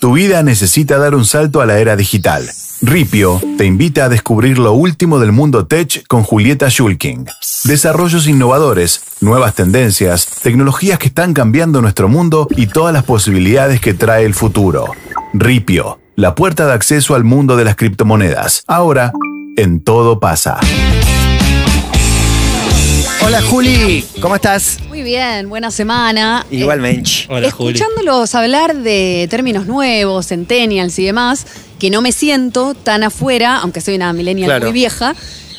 Tu vida necesita dar un salto a la era digital. Ripio te invita a descubrir lo último del mundo tech con Julieta Schulking. Desarrollos innovadores, nuevas tendencias, tecnologías que están cambiando nuestro mundo y todas las posibilidades que trae el futuro. Ripio, la puerta de acceso al mundo de las criptomonedas. Ahora, en todo pasa. Hola Juli, ¿cómo estás? Muy bien, buena semana. Igualmente. Eh, Hola, Juli. escuchándolos hablar de términos nuevos, centennials y demás, que no me siento tan afuera, aunque soy una millennial Claro. muy vieja,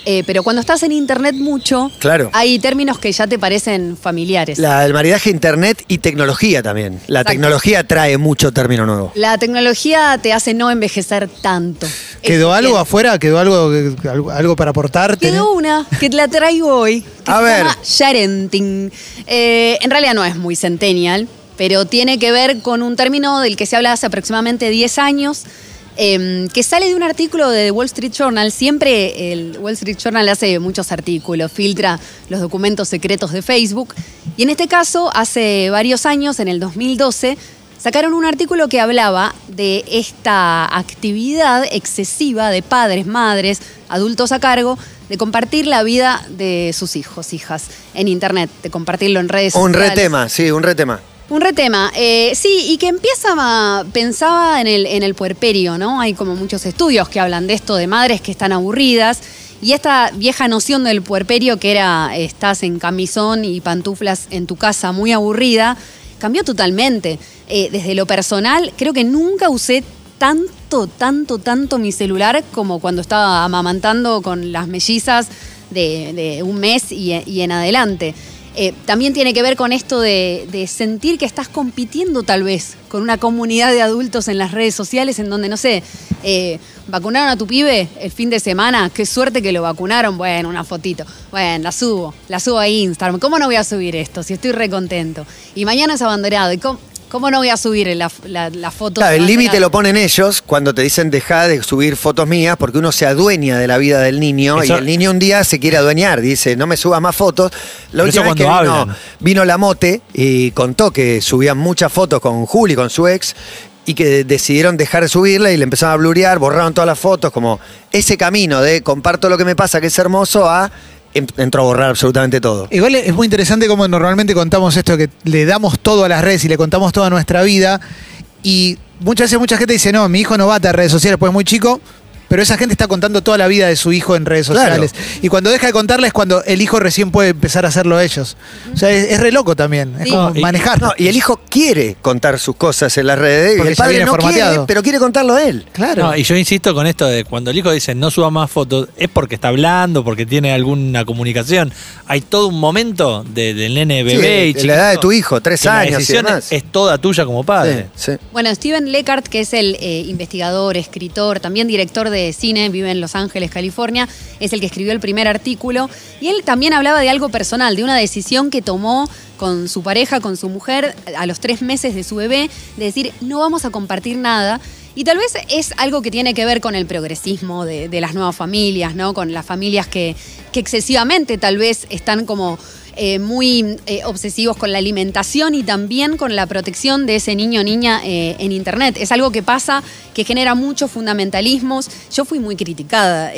eh, pero cuando estás en internet mucho, Claro. hay términos que ya te parecen familiares. La- el maridaje internet y tecnología también. La Exacto. tecnología trae mucho término nuevo. La tecnología te hace no envejecer tanto. ¿Quedó algo afuera? ¿Quedó algo, algo, para aportarte? Quedó una que te la traigo hoy. Que A se ver. llama Sharenting. Eh, en realidad no es muy centennial, pero tiene que ver con un término del que se habla hace aproximadamente 10 años. Eh, que sale de un artículo de The Wall Street Journal. Siempre el Wall Street Journal hace muchos artículos, filtra los documentos secretos de Facebook. Y en este caso, hace varios años, en el 2012, sacaron un artículo que hablaba de esta actividad excesiva de padres, madres, adultos a cargo, de compartir la vida de sus hijos, hijas, en Internet, de compartirlo en redes Un sociales. retema, sí, un retema. Un retema, eh, sí, y que empieza pensaba en el, en el puerperio, ¿no? Hay como muchos estudios que hablan de esto, de madres que están aburridas, y esta vieja noción del puerperio que era estás en camisón y pantuflas en tu casa muy aburrida, cambió totalmente. Eh, desde lo personal, creo que nunca usé tanto, tanto, tanto mi celular como cuando estaba amamantando con las mellizas de, de un mes y en adelante. Eh, también tiene que ver con esto de, sentir que estás compitiendo tal vez con una comunidad de adultos en las redes sociales en donde, no sé, eh, vacunaron a tu pibe el fin de semana, qué suerte que lo vacunaron, bueno, una fotito, bueno, la subo, la subo a Instagram, ¿cómo no voy a subir esto si estoy recontento? Y mañana es abanderado, ¿y cómo, cómo no voy a subir la, la, la foto? Claro, el límite lo ponen ellos cuando te dicen deja de subir fotos mías porque uno se adueña de la vida del niño Eso- y el niño un día se quiere adueñar, dice no me subas más fotos. La última vez que cuando vino, vino la mote y contó que subían muchas fotos con Juli, con su ex, y que decidieron dejar de subirla y le empezaron a blurear, borraron todas las fotos, como ese camino de comparto lo que me pasa, que es hermoso, a entró a borrar absolutamente todo. Igual es muy interesante cómo normalmente contamos esto, que le damos todo a las redes y le contamos toda nuestra vida. Y muchas veces mucha gente dice, no, mi hijo no va a redes sociales, pues es muy chico. Pero esa gente está contando toda la vida de su hijo en redes Claro. sociales. Y cuando deja de contarla es cuando el hijo recién puede empezar a hacerlo ellos. O sea, es, es re loco también. Es Sí. como y- manejar. No, y el hijo quiere contar sus cosas en las redes y Porque el padre viene no quiere, pero quiere contarlo él. Claro. No, y yo insisto con esto de cuando el hijo dice no suba más fotos, es porque está hablando, porque tiene alguna comunicación. Hay todo un momento de- del nene bebé y Sí, de la edad de tu hijo, tres la años y demás. es toda tuya como padre. Sí, sí. Bueno, Steven Leckart, que es el eh, investigador, escritor, también director de cine, vive en Los Ángeles, California, es el que escribió el primer artículo. Y él también hablaba de algo personal, de una decisión que tomó con su pareja, con su mujer, a los tres meses de su bebé, de decir, no vamos a compartir nada. Y tal vez es algo que tiene que ver con el progresismo de, de las nuevas familias, ¿no? Con las familias que excesivamente tal vez están como eh, muy eh, obsesivos con la alimentación y también con la protección de ese niño o niña eh, en Internet. Es algo que pasa, que genera muchos fundamentalismos. Yo fui muy criticada.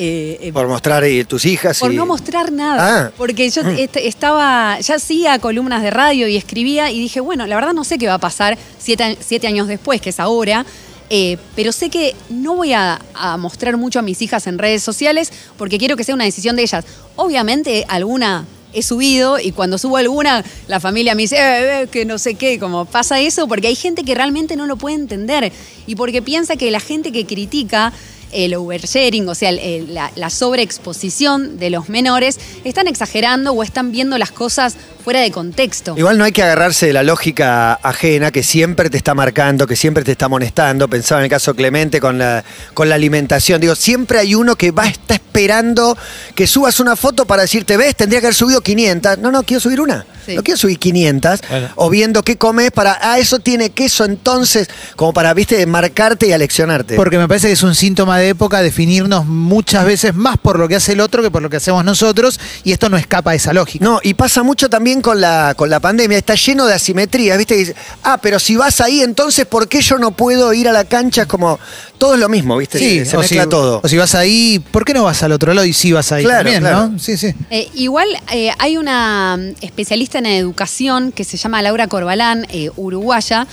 Por mostrar tus hijas. por y- no mostrar nada. Ah. Porque yo est- estaba, ya hacía columnas de radio y escribía y dije, bueno, la verdad no sé qué va a pasar siete, siete años después, que es ahora. eh, pero sé que no voy a, a mostrar mucho a mis hijas en redes sociales porque quiero que sea una decisión de ellas. Obviamente alguna he subido y cuando subo alguna la familia me dice "Eh, eh, que no sé qué, como pasa eso porque hay gente que realmente no lo puede entender. Y porque piensa que la gente que critica el oversharing, o sea, la, la sobreexposición de los menores, están exagerando o están viendo las cosas fuera de contexto. Igual no hay que agarrarse de la lógica ajena que siempre te está marcando, que siempre te está amonestando. Pensaba en el caso Clemente con la, con la alimentación. Digo, siempre hay uno que va a estar esperando que subas una foto para decirte, ves, tendría que haber subido 500. No, no, quiero subir una. Sí. No quiero subir 500. Bueno. O viendo qué comes para, ah, eso tiene queso entonces, como para, viste, marcarte y aleccionarte. Porque me parece que es un síntoma de época definirnos muchas veces más por lo que hace el otro que por lo que hacemos nosotros, y esto no escapa a esa lógica. No, y pasa mucho también también con la, con la pandemia, está lleno de asimetrías, ¿viste? Y dice, ah, pero si vas ahí, entonces, ¿por qué yo no puedo ir a la cancha? Es como, todo es lo mismo, ¿viste? Sí, se mezcla si, todo. O si vas ahí, ¿por qué no vas al otro lado y sí vas ahí Claro, también, claro. no? Sí, sí. Eh, igual eh, hay una mm, especialista en educación que se llama Laura Corbalán, eh, uruguaya,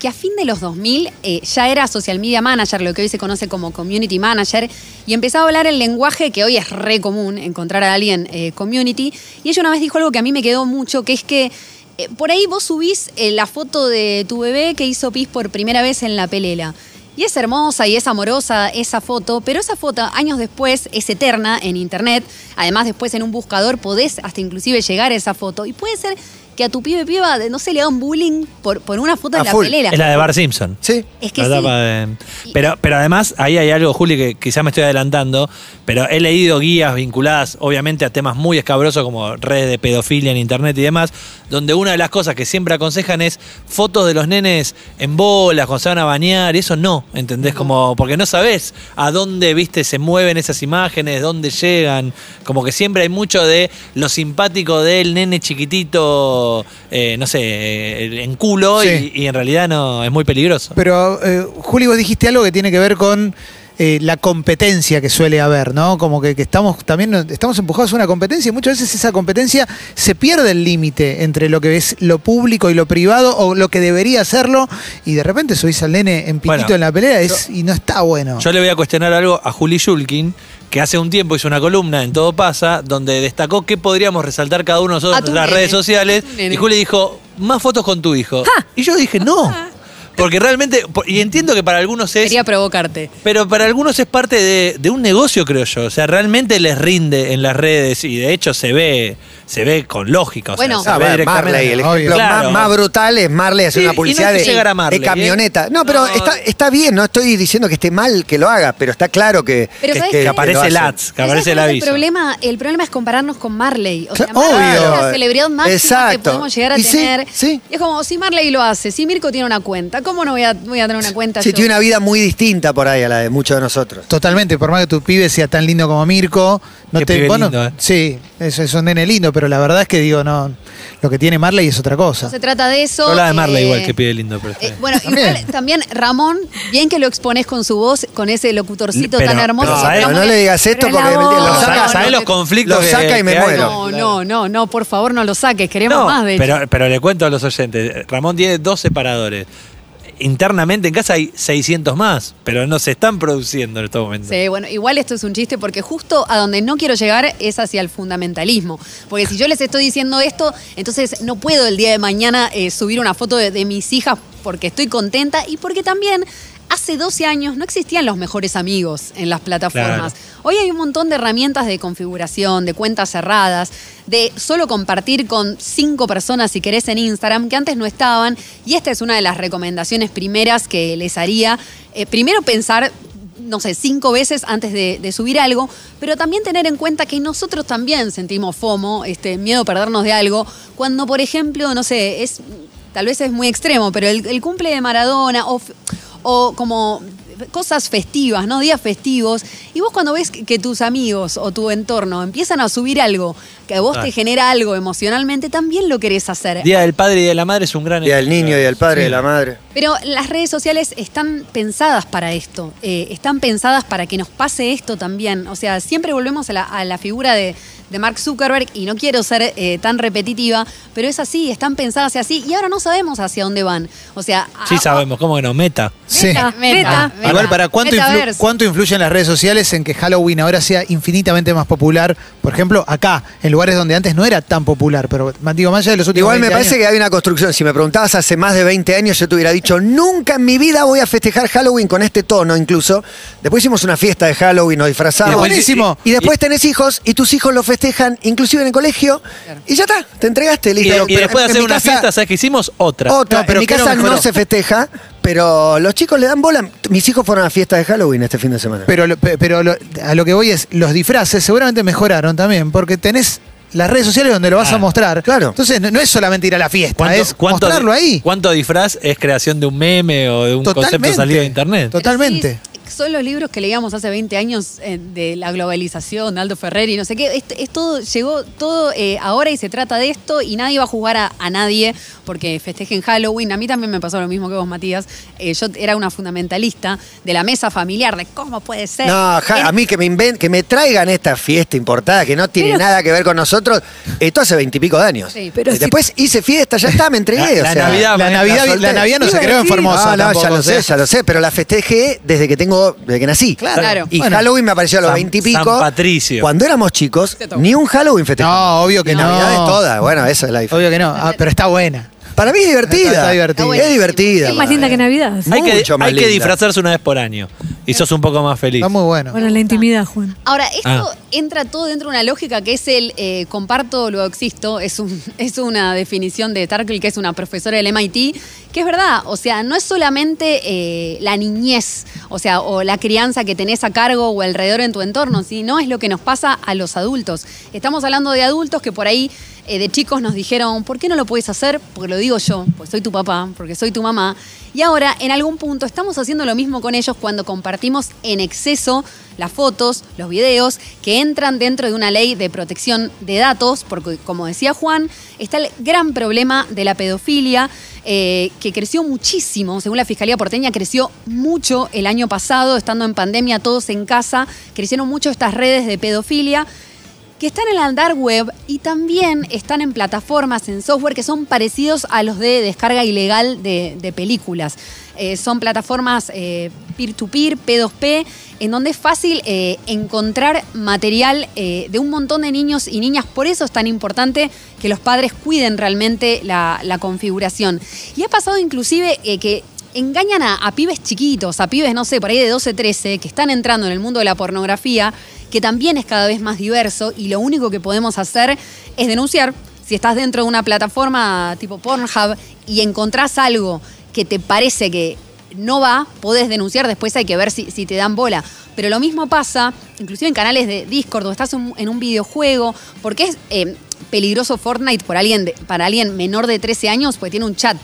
que a fin de los 2000 eh, ya era social media manager, lo que hoy se conoce como community manager, y empezaba a hablar el lenguaje que hoy es re común encontrar a alguien eh, community. Y ella una vez dijo algo que a mí me quedó mucho, que es que eh, por ahí vos subís eh, la foto de tu bebé que hizo pis por primera vez en la pelela. Y es hermosa y es amorosa esa foto, pero esa foto años después es eterna en internet. Además, después en un buscador podés hasta inclusive llegar a esa foto. Y puede ser que a tu pibe piba, no se le hagan bullying por, por una foto A en la full. pelela. Es la de Bar Simpson. Sí. Es que La sí. tapa de- Pero, pero además, ahí hay algo, Juli, que quizás me estoy adelantando, pero he leído guías vinculadas, obviamente, a temas muy escabrosos como redes de pedofilia en internet y demás, donde una de las cosas que siempre aconsejan es fotos de los nenes en bolas, cuando se van a bañar, y eso no, ¿entendés? Como, porque no sabés a dónde, viste, se mueven esas imágenes, dónde llegan, como que siempre hay mucho de lo simpático del nene chiquitito, eh, no sé, eh, en culo, Sí. y, y en realidad no, es muy peligroso. Pero, eh, Juli, vos dijiste algo que tiene que ver con eh, la competencia que suele haber, ¿no? Como que, que estamos también estamos empujados a una competencia y muchas veces esa competencia se pierde el límite entre lo que es lo público y lo privado o lo que debería serlo y de repente subís al nene en Bueno, en la pelea es, y no está bueno. Yo le voy a cuestionar algo a Juli Shulkin, que hace un tiempo hizo una columna en Todo Pasa, donde destacó qué podríamos resaltar cada uno de nosotros en las nene. redes sociales. Y Juli dijo, más fotos con tu hijo. Y yo dije, no. Porque realmente, por- y entiendo que para algunos es... Quería provocarte. Pero para algunos es parte de, de un negocio, creo yo. O sea, realmente les rinde en las redes y de hecho se ve, se ve con lógica. O sea, Bueno. se Ah, ve bueno, directamente. Marley, el Obvio. ejemplo Claro. más, más brutal es Marley hacer Sí, una publicidad no que de, llegar a Marley, de camioneta. No, pero No. está, está bien, no estoy diciendo que esté mal que lo haga, pero está claro que, Pero que, ¿sabes que-? Que aparece el ads, que aparece ¿sabes el es aviso. El problema, el problema es compararnos con Marley. O sea, Marley es obvio. la celebridad máxima que Exacto. podemos llegar a Y sí, tener. sí. Y es como, si Marley lo hace, si Mirko tiene una cuenta, ¿cómo no voy a, voy a tener una cuenta Sí, yo? tiene una vida muy distinta por ahí a la de muchos de nosotros. Totalmente, por más que tu pibe sea tan lindo como Mirko, no Qué te pibe bueno, lindo, eh. Sí, es, es un nene lindo, pero la verdad es que digo, no, lo que tiene Marley es otra cosa. No se trata de eso. Yo hablaba de Marley eh, igual, que pide lindo, pero eh, bueno, También. igual también Ramón, bien que lo expones con su voz, con ese locutorcito Pero- tan hermoso. No le digas esto porque lo saca- no, ¿Sabés no, los conflictos lo que- saca y me muero. No, no, no, no, por favor no lo saques, queremos No, más de hecho. pero, pero le cuento a los oyentes, Ramón tiene dos separadores. Internamente en casa hay 600 más, pero no se están produciendo en estos momentos. Sí, bueno, igual esto es un chiste porque justo a donde no quiero llegar es hacia el fundamentalismo. Porque si yo les estoy diciendo esto, entonces no puedo el día de mañana eh, subir una foto de, de mis hijas porque estoy contenta y porque también hace 12 años no existían los mejores amigos en las plataformas. Hoy hay un montón de herramientas de configuración, de cuentas cerradas, de solo compartir con cinco personas si querés en Instagram, que antes no estaban. Y esta es una de las recomendaciones primeras que les haría. Eh, primero pensar no sé, cinco veces antes de, de subir algo, pero también tener en cuenta que nosotros también sentimos FOMO, este, miedo a perdernos de algo, cuando, por ejemplo, no sé, es tal vez es muy extremo, pero el, el cumple de Maradona o, o como cosas festivas, ¿no? Días festivos, y vos cuando ves que, tus amigos o tu entorno empiezan a subir algo que a vos Ah. te genera algo emocionalmente, también lo querés hacer. Día del padre y de la madre es un gran Día del niño y del padre Sí. de la madre. Pero las redes sociales están pensadas para esto, eh, están pensadas para que nos pase esto también. O sea, siempre volvemos a la, a la figura de, de Mark Zuckerberg y no quiero ser eh, tan repetitiva, pero es así, están pensadas así y ahora no sabemos hacia dónde van. O sea, Sí a- sabemos, ¿cómo que no? Meta. Sí. Meta, meta, Ah, meta. Igual, ¿para cuánto, influ- cuánto influyen las redes sociales en que Halloween ahora sea infinitamente más popular? Por ejemplo, acá, en lugares donde antes no era tan popular, pero digo, más allá de los últimos Igual me 20 parece años- que hay una construcción. Si me preguntabas hace más de 20 años, yo te hubiera dicho, nunca en mi vida voy a festejar Halloween con este tono incluso. Después hicimos una fiesta de Halloween, nos disfrazamos. Y buenísimo. Y después tenés hijos y tus hijos lo festejan, inclusive en el colegio, y ya está, te entregaste, Y, listo. y después de en hacer una casa, fiesta, ¿sabes qué hicimos? Otra. Otra, No, pero en mi ¿qué lo casa no se festeja, pero los chicos le dan bola. Mis hijos fueron a la fiesta de Halloween este fin de semana. Pero, pero lo- a lo que voy es, los disfraces seguramente mejoraron también, porque tenés las redes sociales donde lo vas Ah, a mostrar. claro. Entonces, no, no es solamente ir a la fiesta, es mostrarlo ahí. ¿Cuánto disfraz es creación de un meme o de un Totalmente. concepto salido de internet? Totalmente. Son los libros que leíamos hace 20 años eh, de la globalización, de Aldo Ferrer y no sé qué. Es, es todo, llegó todo eh, ahora y se trata de esto y nadie va a jugar a, a nadie porque festejen Halloween. A mí también me pasó lo mismo que vos, Matías. Eh, yo era una fundamentalista de la mesa familiar, de cómo puede ser. No, ja- En- a mí que me inven- que me traigan esta fiesta importada que no tiene Pero- nada que ver con nosotros, esto hace veintipico de años. Sí, pero Y si- Después hice fiesta, ya está, me entregué. La- o la sea, Navidad, La Navidad, la Navidad no se creó en Formosa. No, tampoco, ya lo sé, ya lo sé, pero la festejé desde que tengo, desde que nací. Claro. Y Bueno. Halloween me apareció a los San- veintipico. San Patricio. Cuando éramos chicos, Te ni un Halloween festejamos. No, obvio que no. Navidad es toda, bueno, esa es la diferencia. Obvio que no. Ah, pero está buena. Para mí es divertida. Está divertida. Es divertida. Es más linda que Navidad. Hay que, Mucho más hay que disfrazarse una vez por año. Y sos un poco más feliz. Está muy bueno. Bueno, la intimidad, Juan. Ahora, esto Ah. entra todo dentro de una lógica que es el eh, comparto, luego existo. Es, un, es una definición de Tarkle, que es una profesora del MIT, que es verdad. O sea, no es solamente eh, la niñez, o sea, o la crianza que tenés a cargo o alrededor en tu entorno, sino es lo que nos pasa a los adultos. Estamos hablando de adultos que por ahí eh, de chicos nos dijeron, ¿por qué no lo puedes hacer? Porque lo digo yo, porque soy tu papá, porque soy tu mamá. Y ahora, en algún punto, estamos haciendo lo mismo con ellos cuando compartimos en exceso las fotos, los videos, que entran dentro de una ley de protección de datos, porque como decía Juan, está el gran problema de la pedofilia, eh, que creció muchísimo, según la Fiscalía porteña, creció mucho el año pasado, estando en pandemia todos en casa, crecieron mucho estas redes de pedofilia que están en la dark web y también están en plataformas, en software que son parecidos a los de descarga ilegal de, películas. Eh, son plataformas eh, peer-to-peer, P2P, en donde es fácil eh, encontrar material de un montón de niños y niñas. Por eso es tan importante que los padres cuiden realmente la, la configuración. Y ha pasado inclusive que engañan a, pibes chiquitos, a pibes, no sé, por ahí de 12, 13, que están entrando en el mundo de la pornografía, que también es cada vez más diverso y lo único que podemos hacer es denunciar. Si estás dentro de una plataforma tipo Pornhub y encontrás algo que te parece que no va, podés denunciar, después hay que ver si, te dan bola. Pero lo mismo pasa, inclusive en canales de Discord, o estás en, un videojuego, porque es eh, peligroso Fortnite para alguien menor de 13 años, porque tiene un chat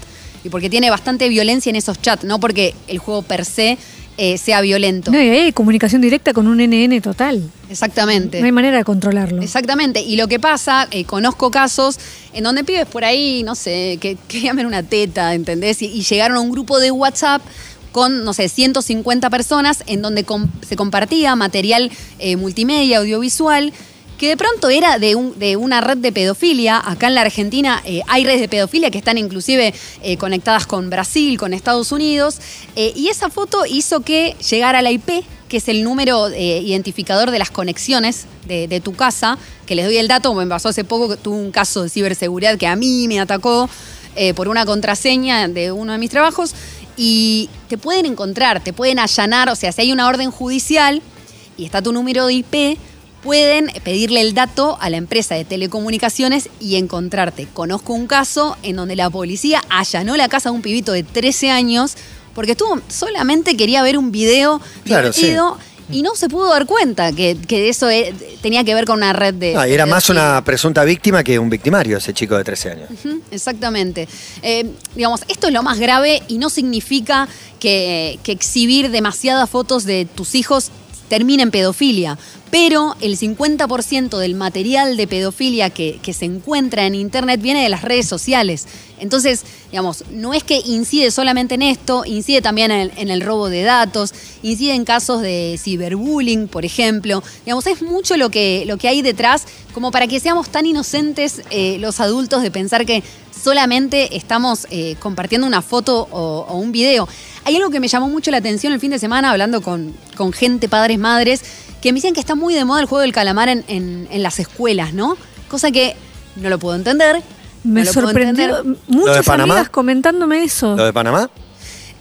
y porque tiene bastante violencia en esos chats, no porque el juego per se eh, sea violento. No, y hay comunicación directa con un NN total. Exactamente. No hay manera de controlarlo. Exactamente. Y lo que pasa, eh, conozco casos en donde pibes por ahí, no sé, que ver una teta, ¿entendés? Y, y llegaron a un grupo de WhatsApp con, no sé, 150 personas en donde com- se compartía material eh, multimedia, audiovisual, que de pronto era de, un- de una red de pedofilia. Acá en la Argentina eh, hay redes de pedofilia que están inclusive eh, conectadas con Brasil, con Estados Unidos. eh, y esa foto hizo que llegara la IP, que es el número identificador de las conexiones de, tu casa, que les doy el dato, me pasó hace poco que tuve un caso de ciberseguridad que a mí me atacó por una contraseña de uno de mis trabajos y te pueden encontrar, te pueden allanar, o sea, si hay una orden judicial y está tu número de IP, pueden pedirle el dato a la empresa de telecomunicaciones y encontrarte. Conozco un caso en donde la policía allanó la casa de un pibito de 13 años porque estuvo, solamente quería ver un video Claro, divertido y no se pudo dar cuenta que, que eso eh, tenía que ver con una red de... Ah, era de más una presunta víctima que un victimario, ese chico de 13 años. Exactamente. Eh, digamos, esto es lo más grave y no significa que, que exhibir demasiadas fotos de tus hijos termine en pedofilia. Pero el 50% del material de pedofilia que, se encuentra en Internet viene de las redes sociales. Entonces, digamos, no es que incide solamente en esto, incide también en, en el robo de datos, incide en casos de ciberbullying, por ejemplo. Digamos, es mucho lo que, lo que hay detrás como para que seamos tan inocentes eh, los adultos de pensar que solamente estamos eh, compartiendo una foto o, o un video. Hay algo que me llamó mucho la atención el fin de semana hablando con, con gente, padres, madres, que me dicen que está muy de moda el juego del calamar en, en- en las escuelas, ¿no? Cosa que no lo puedo entender. Me no sorprendió. Muchas Panamá? amigas comentándome eso. ¿Lo de Panamá?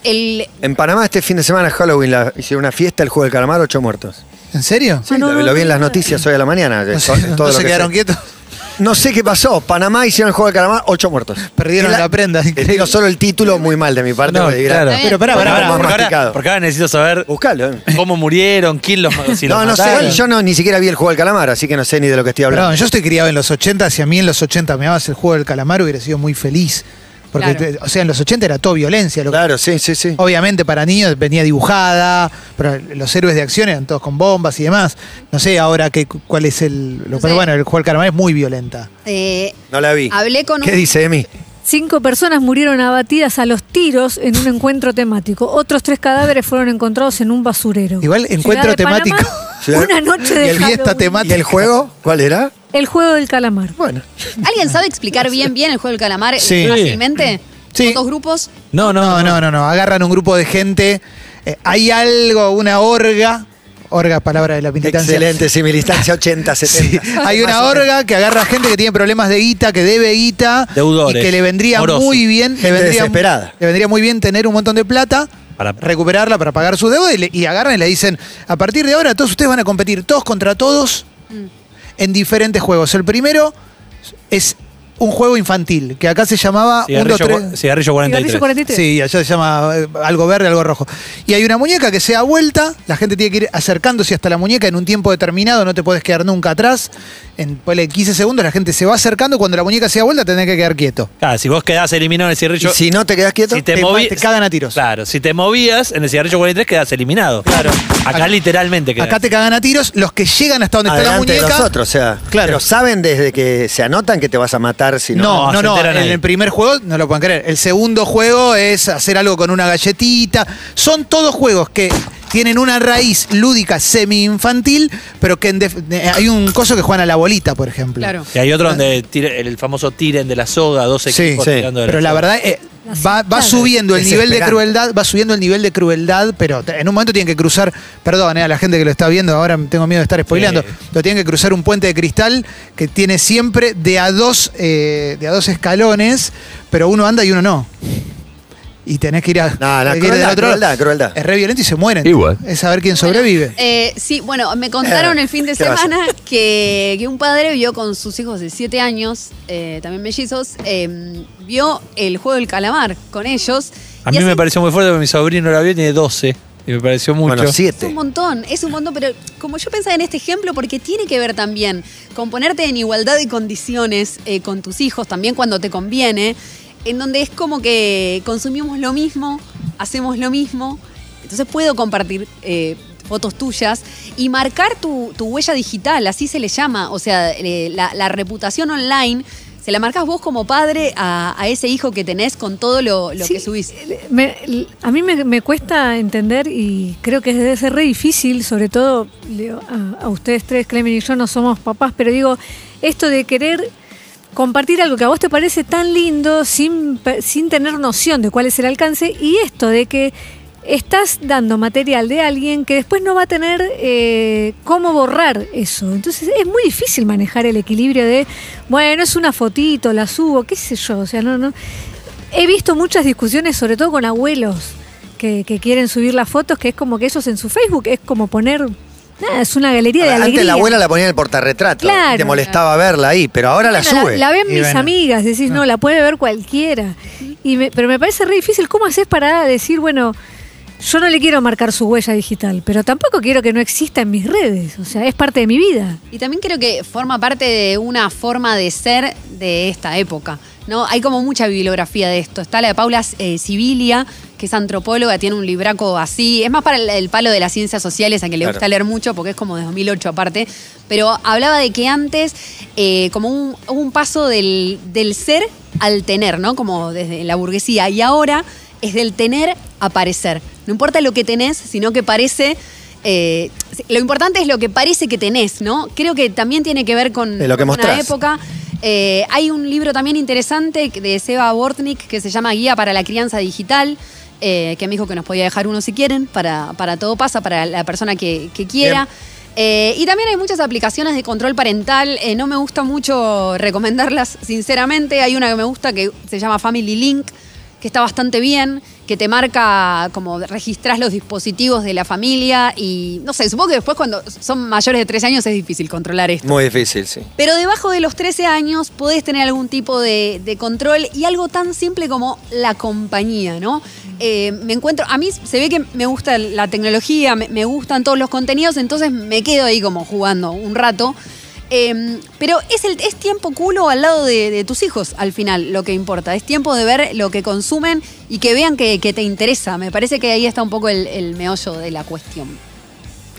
El, En Panamá este fin de semana Halloween la- hicieron una fiesta, el juego del calamar, ocho muertos. ¿En serio? Sí, Ah, no, lo, no, lo vi en las no. noticias hoy a la mañana. No, se- todo no lo se que quedaron sé. quietos. No sé qué pasó. Panamá hicieron el juego del calamar, ocho muertos. Perdieron la prenda, digo solo el título, muy mal de mi parte. No, claro. Pero pará, pará, pará. más porque, ahora, porque ahora necesito saber Buscalo. eh. cómo murieron, quién los, si los No, no sé, yo no, ni siquiera vi el juego del calamar, así que no sé ni de lo que estoy hablando. Perdón, yo estoy criado en los 80, si a mí en los 80 me dabas el juego del calamar hubiera sido muy feliz. Porque, Claro. te- o sea, en los 80 era todo violencia. Lo que- Claro, sí, sí, sí. Obviamente para niños venía dibujada, pero los héroes de acción eran todos con bombas y demás. No sé ahora qué, cuál es el... Lo, No pero sé. bueno, el juego del calamar es muy violenta. Eh, No la vi. hablé con un- ¿Qué dice Emi? Cinco personas murieron abatidas a los tiros en un encuentro temático. Otros tres cadáveres fueron encontrados en un basurero. Igual, encuentro de Panamá, temático. Una noche de Y el Halloween. temática. ¿Y el juego? ¿Cuál era? El juego del calamar. Bueno. ¿Alguien sabe explicar bien bien el juego del calamar Sí. fácilmente? Sí. ¿Con dos grupos? No, no, No, no, no, no. Agarran un grupo de gente. eh, hay algo, una orga. Orga, palabra de la militancia. Excelente, sí, militancia 80, 70. Sí, hay una Más o menos. orga que agarra gente que tiene problemas de guita, que debe guita. Deudores, Y que le vendría muy bien. Le Gente vendría, desesperada. le vendría muy bien tener un montón de plata. Para- recuperarla para pagar sus deudas y, le- y agarran y le dicen, a partir de ahora todos ustedes van a competir todos contra todos en diferentes juegos. El primero es un juego infantil, que acá se llamaba 1, 2, Cigarrillo, 3... cua- cigarrillo 43. Cigarrillo 43. Sí, allá se llama eh, algo verde, algo rojo. Y hay una muñeca que se da vuelta, la gente tiene que ir acercándose hasta la muñeca en un tiempo determinado, no te puedes quedar nunca atrás. En ponle, 15 segundos la gente se va acercando, cuando la muñeca se da vuelta tenés que quedar quieto. Claro, si vos quedás eliminado en el ¿Y cigarrillo. si no te quedas quieto? si te, te- moví- te cagan a tiros. Claro, si te movías en el cigarrillo 43 quedás eliminado. Claro. Acá, Acá- literalmente quedás. Acá te cagan a tiros, los que llegan hasta donde está la muñeca. nosotros, o sea. Claro. Pero saben desde que se anotan que te vas a matar si no. No, No, no, En el primer juego no lo pueden creer. El segundo juego es hacer algo con una galletita. Son todos juegos que tienen una raíz lúdica semi-infantil, pero que en def- eh, hay un coso que juegan a la bolita, por ejemplo. Claro. Y hay otro donde tira- el famoso tiren de la soga, dos Sí, equipos sí. tirando de Pero la verdad eh, va, va subiendo el nivel de crueldad, va subiendo el nivel de crueldad, pero en un momento tienen que cruzar, perdón, eh, a la gente que lo está viendo, ahora tengo miedo de estar spoileando, Sí. pero tienen que cruzar un puente de cristal que tiene siempre de a dos, eh, de a dos escalones, pero uno anda y uno no. Y tenés que ir a. No, no, crueldad, otro lado. crueldad, crueldad. Es re violento y se mueren. Igual. Es saber quién sobrevive. Eh, sí, bueno, me contaron Eh, el fin de ¿qué va a semana que, que un padre vio con sus hijos de 7 años, eh, también mellizos, eh, vio el juego del calamar con ellos. A mí así- me pareció muy fuerte porque mi sobrino la vio y tiene 12. Y me pareció mucho. Bueno, Es siete. un montón, es un montón, pero como yo pensaba en este ejemplo, porque tiene que ver también con ponerte en igualdad de condiciones eh, con tus hijos, también cuando te conviene, en donde es como que consumimos lo mismo, hacemos lo mismo, entonces puedo compartir eh, fotos tuyas y marcar tu, tu huella digital, así se le llama, o sea, eh, la, la reputación online. Se la marcas vos como padre a, a ese hijo que tenés con todo lo, lo Sí, que subís. me- a mí me, me cuesta entender y creo que debe ser re difícil, sobre todo a, a ustedes tres, Clemen y yo no somos papás, pero digo, esto de querer compartir algo que a vos te parece tan lindo sin, sin tener noción de cuál es el alcance y esto de que estás dando material de alguien que después no va a tener eh, cómo borrar eso. Entonces es muy difícil manejar el equilibrio de, bueno, es una fotito, la subo, qué sé yo, o sea, no, no. He visto muchas discusiones, sobre todo con abuelos, que, que quieren subir las fotos, que es como que esos en su Facebook es como poner, nada, es una galería de Antes alegría. la abuela la ponía en el portarretrato. Claro. y Te molestaba verla ahí, pero ahora la sube. La, ven Y mis bueno. amigas, decís, no, la puede ver cualquiera. Y me- pero me parece re difícil, ¿cómo haces para decir, bueno, yo no le quiero marcar su huella digital, pero tampoco quiero que no exista en mis redes, o sea, es parte de mi vida. Y también creo que forma parte de una forma de ser de esta época. ¿no? Hay como mucha bibliografía de esto. Está la de Paula eh, Sibilia, que es antropóloga, tiene un libraco así. Es más para el, el palo de las ciencias sociales, a quien le Claro. gusta leer mucho, porque es como de 2008 aparte. Pero hablaba de que antes, eh, como un, un paso del, del ser al tener, ¿no? Como desde la burguesía. Y ahora es del tener a parecer. No importa lo que tenés, sino que parece. eh, lo importante es lo que parece que tenés, ¿no? Creo que también tiene que ver con lo que una mostrás. época. Eh, hay un libro también interesante de Seba Bortnik que se llama Guía para la Crianza Digital, eh, que me dijo que nos podía dejar uno si quieren, para, para todo pasa, para la persona que, que quiera. Y también hay muchas aplicaciones de control parental. no me gusta mucho recomendarlas, sinceramente. Hay una que me gusta que se llama Family Link, que está bastante bien, que te marca como registras los dispositivos de la familia y no sé, supongo que después cuando son mayores de 13 años es difícil controlar esto. Muy difícil, sí. Pero debajo de los 13 años podés tener algún tipo de, de control y algo tan simple como la compañía, ¿no? Eh, me encuentro, a mí se ve que me gusta la tecnología, me, me gustan todos los contenidos, entonces me quedo ahí como jugando un rato. Eh, pero es, el, es tiempo culo al lado de, de tus hijos, al final, lo que importa. Es tiempo de ver lo que consumen y que vean que, que te interesa. Me parece que ahí está un poco el, el meollo de la cuestión.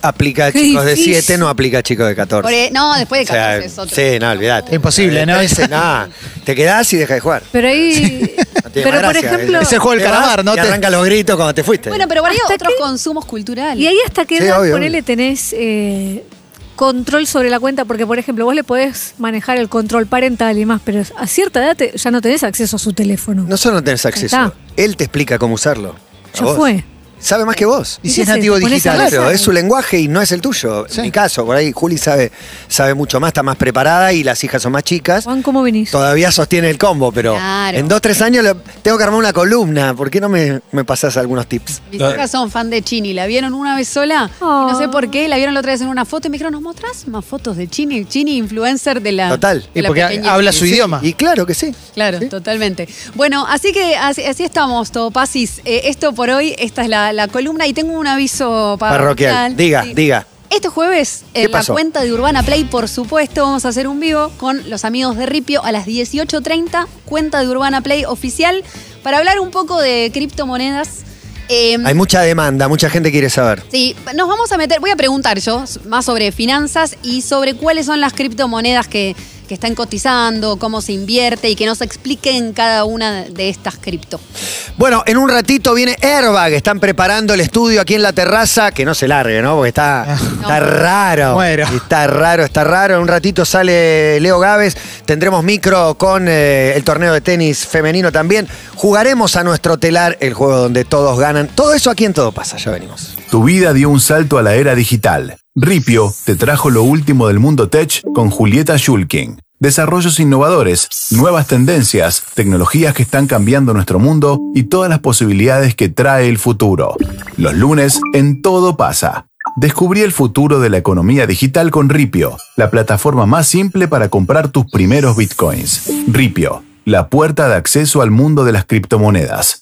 Aplica a chicos de difícil. 7, no aplica a chicos de 14. Porque- no, después de O sea, 14 es otro. Sí, no, olvidate. Imposible, ¿no? Ese, nada. Te quedás y dejas de jugar. Pero ahí. No tiene pero por gracia. ejemplo. Es el juego del calamar, ¿no? Y Te- arranca los gritos cuando te fuiste. Bueno, pero ¿Hasta otros qué? consumos culturales. Y ahí hasta qué Sí, edad, obvio, ponele, tenés eh, control sobre la cuenta, porque por ejemplo, vos le podés manejar el control parental y más, pero a cierta edad te- ya no tenés acceso a su teléfono. no solo no tenés acceso, está. él te explica cómo usarlo. Ya fue. Sabe más que vos. Y si es nativo digital. Claro, es su lenguaje y no es el tuyo. Sí. En mi caso, por ahí Juli sabe, sabe mucho más, está más preparada y las hijas son más chicas. Juan, ¿cómo venís? Todavía sostiene el combo, pero Claro. en dos, tres años le- tengo que armar una columna. ¿Por qué no me, me pasás algunos tips? Mis hijas son fan de Chini. La vieron una vez sola. y no sé por qué. La vieron la otra vez en una foto y me dijeron, ¿nos mostrás más fotos de Chini? Chini, influencer de la. Total. de Y la porque pequeñez. habla su idioma. Y claro que sí. Claro, totalmente. Bueno, así que así, así estamos, Topasis. Eh, esto por hoy, esta es la, la columna y tengo un aviso parroquial. Parroquial. Diga, Sí. diga. Este jueves, ¿Qué en la cuenta de Urbana Play, por supuesto, vamos a hacer un vivo con los amigos de Ripio a las 18.30, cuenta de Urbana Play oficial, para hablar un poco de criptomonedas. Eh, Hay mucha demanda, mucha gente quiere saber. Sí, nos vamos a meter, voy a preguntar yo más sobre finanzas y sobre cuáles son las criptomonedas que, que están cotizando, cómo se invierte y que nos expliquen cada una de estas cripto. Bueno, en un ratito viene Airbag. Están preparando el estudio aquí en la terraza. Que no se largue, ¿no? Porque está, está raro. Muero. Está raro, está raro. En un ratito sale Leo Gávez. Tendremos micro con eh, el torneo de tenis femenino también. Jugaremos a nuestro telar el juego donde todos ganan. Todo eso aquí en Todo Pasa. Ya venimos. Tu vida dio un salto a la era digital. Ripio te trajo lo último del mundo tech con Julieta Schulking. Desarrollos innovadores, nuevas tendencias, tecnologías que están cambiando nuestro mundo y todas las posibilidades que trae el futuro. Los lunes en Todo pasa. Descubrí el futuro de la economía digital con Ripio, la plataforma más simple para comprar tus primeros bitcoins. Ripio, la puerta de acceso al mundo de las criptomonedas.